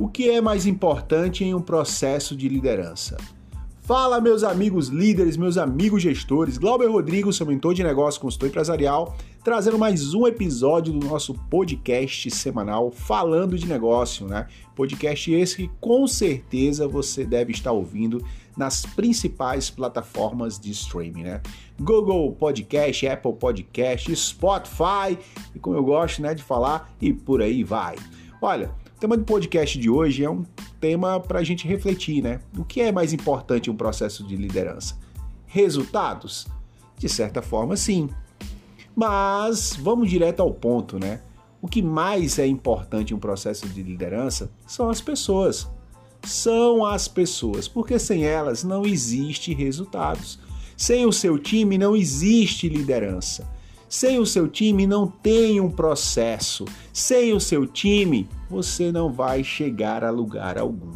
O que é mais importante em um processo de liderança? Fala, meus amigos líderes, meus amigos gestores. Glauber Rodrigo, seu mentor de negócio, consultor empresarial, trazendo mais um episódio do nosso podcast semanal falando de negócio, né? Podcast esse que com certeza você deve estar ouvindo nas principais plataformas de streaming, né? Google Podcast, Apple Podcast, Spotify, e como eu gosto, né, de falar, e por aí vai. Olha, o tema do podcast de hoje é um tema para a gente refletir, né? O que é mais importante em um processo de liderança? Resultados? De certa forma, sim. Mas vamos direto ao ponto, né? O que mais é importante em um processo de liderança são as pessoas. São as pessoas, porque sem elas não existe resultados. Sem o seu time não existe liderança. Sem o seu time não tem um processo. Sem o seu time você não vai chegar a lugar algum.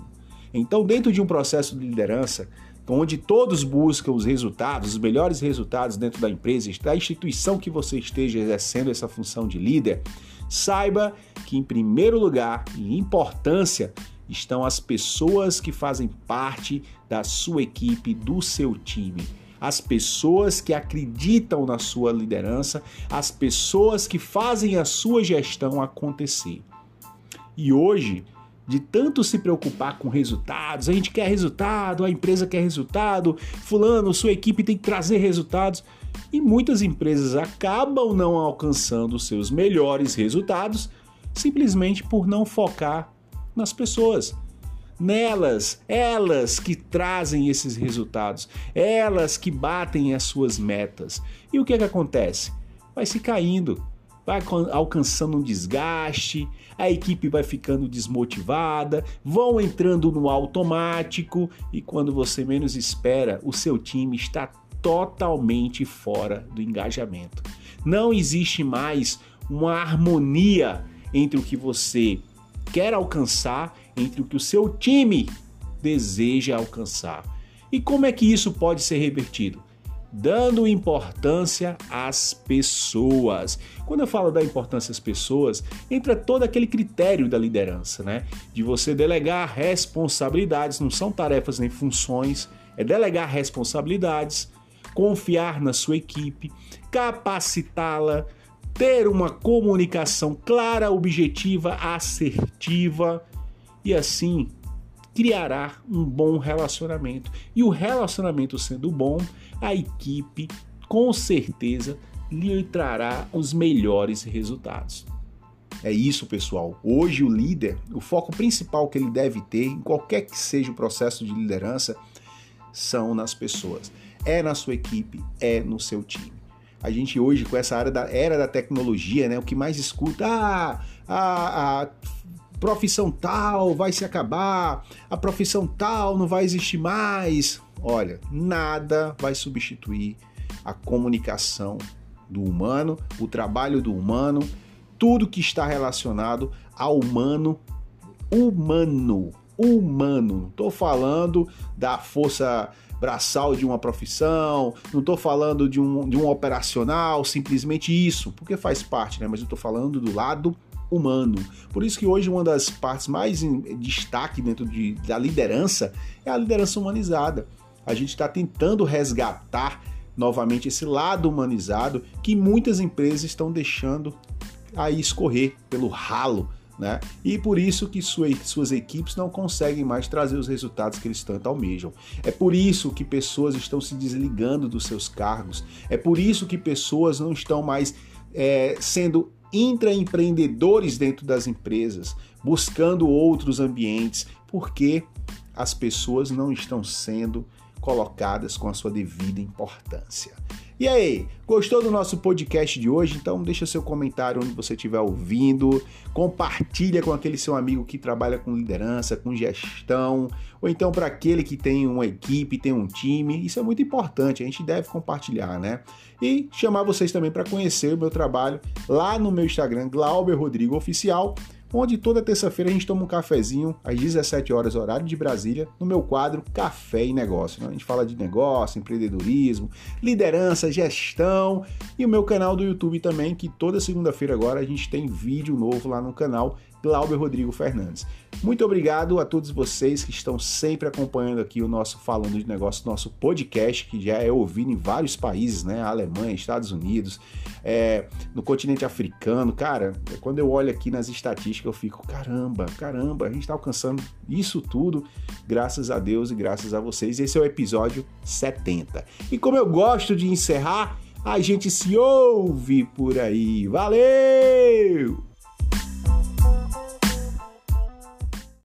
Então, dentro de um processo de liderança, onde todos buscam os resultados, os melhores resultados dentro da empresa, da instituição que você esteja exercendo essa função de líder, saiba que, em primeiro lugar, em importância, estão as pessoas que fazem parte da sua equipe, do seu time. As pessoas que acreditam na sua liderança, as pessoas que fazem a sua gestão acontecer. E hoje, de tanto se preocupar com resultados, a gente quer resultado, a empresa quer resultado, fulano, sua equipe tem que trazer resultados, e muitas empresas acabam não alcançando seus melhores resultados simplesmente por não focar nas pessoas. Nelas, elas que trazem esses resultados, elas que batem as suas metas. E o que, é que acontece? Vai se caindo, vai alcançando um desgaste, a equipe vai ficando desmotivada, vão entrando no automático e quando você menos espera, o seu time está totalmente fora do engajamento. Não existe mais uma harmonia entre o que você quer alcançar, entre o que o seu time deseja alcançar. E como é que isso pode ser revertido? dando importância às pessoas. Quando eu falo da importância às pessoas, entra todo aquele critério da liderança, né? De você delegar responsabilidades, não são tarefas nem funções, é delegar responsabilidades, confiar na sua equipe, capacitá-la, ter uma comunicação clara, objetiva, assertiva e assim criará um bom relacionamento. E o relacionamento sendo bom, a equipe com certeza lhe trará os melhores resultados. É isso, pessoal. Hoje o líder, o foco principal que ele deve ter em qualquer que seja o processo de liderança são nas pessoas. É na sua equipe, é no seu time. A gente hoje com essa área da era da tecnologia, né, o que mais escuta, ah, a, a profissão tal vai se acabar, a profissão tal não vai existir mais. Olha, nada vai substituir a comunicação do humano, o trabalho do humano, tudo que está relacionado ao humano, humano, humano. Não estou falando da força braçal de uma profissão, não estou falando de um, de um operacional, simplesmente isso, porque faz parte, né? Mas eu estou falando do lado humano. Por isso que hoje uma das partes mais em destaque dentro de, da liderança é a liderança humanizada a gente está tentando resgatar novamente esse lado humanizado que muitas empresas estão deixando aí escorrer pelo ralo. Né? E por isso que suas, suas equipes não conseguem mais trazer os resultados que eles tanto almejam. É por isso que pessoas estão se desligando dos seus cargos. É por isso que pessoas não estão mais é, sendo intraempreendedores dentro das empresas, buscando outros ambientes, porque as pessoas não estão sendo colocadas com a sua devida importância. E aí, gostou do nosso podcast de hoje? Então deixa seu comentário onde você estiver ouvindo, compartilha com aquele seu amigo que trabalha com liderança, com gestão, ou então para aquele que tem uma equipe, tem um time. Isso é muito importante, a gente deve compartilhar, né? E chamar vocês também para conhecer o meu trabalho lá no meu Instagram, Glauber Rodrigo Oficial onde toda terça-feira a gente toma um cafezinho às 17 horas, horário de Brasília, no meu quadro Café e Negócio. Né? A gente fala de negócio, empreendedorismo, liderança, gestão e o meu canal do YouTube também, que toda segunda-feira agora a gente tem vídeo novo lá no canal Glauber Rodrigo Fernandes. Muito obrigado a todos vocês que estão sempre acompanhando aqui o nosso Falando de Negócio, nosso podcast, que já é ouvido em vários países, né? Alemanha, Estados Unidos, é, no continente africano. Cara, quando eu olho aqui nas estatísticas, eu fico, caramba, caramba, a gente está alcançando isso tudo, graças a Deus e graças a vocês. Esse é o episódio 70. E como eu gosto de encerrar, a gente se ouve por aí. Valeu!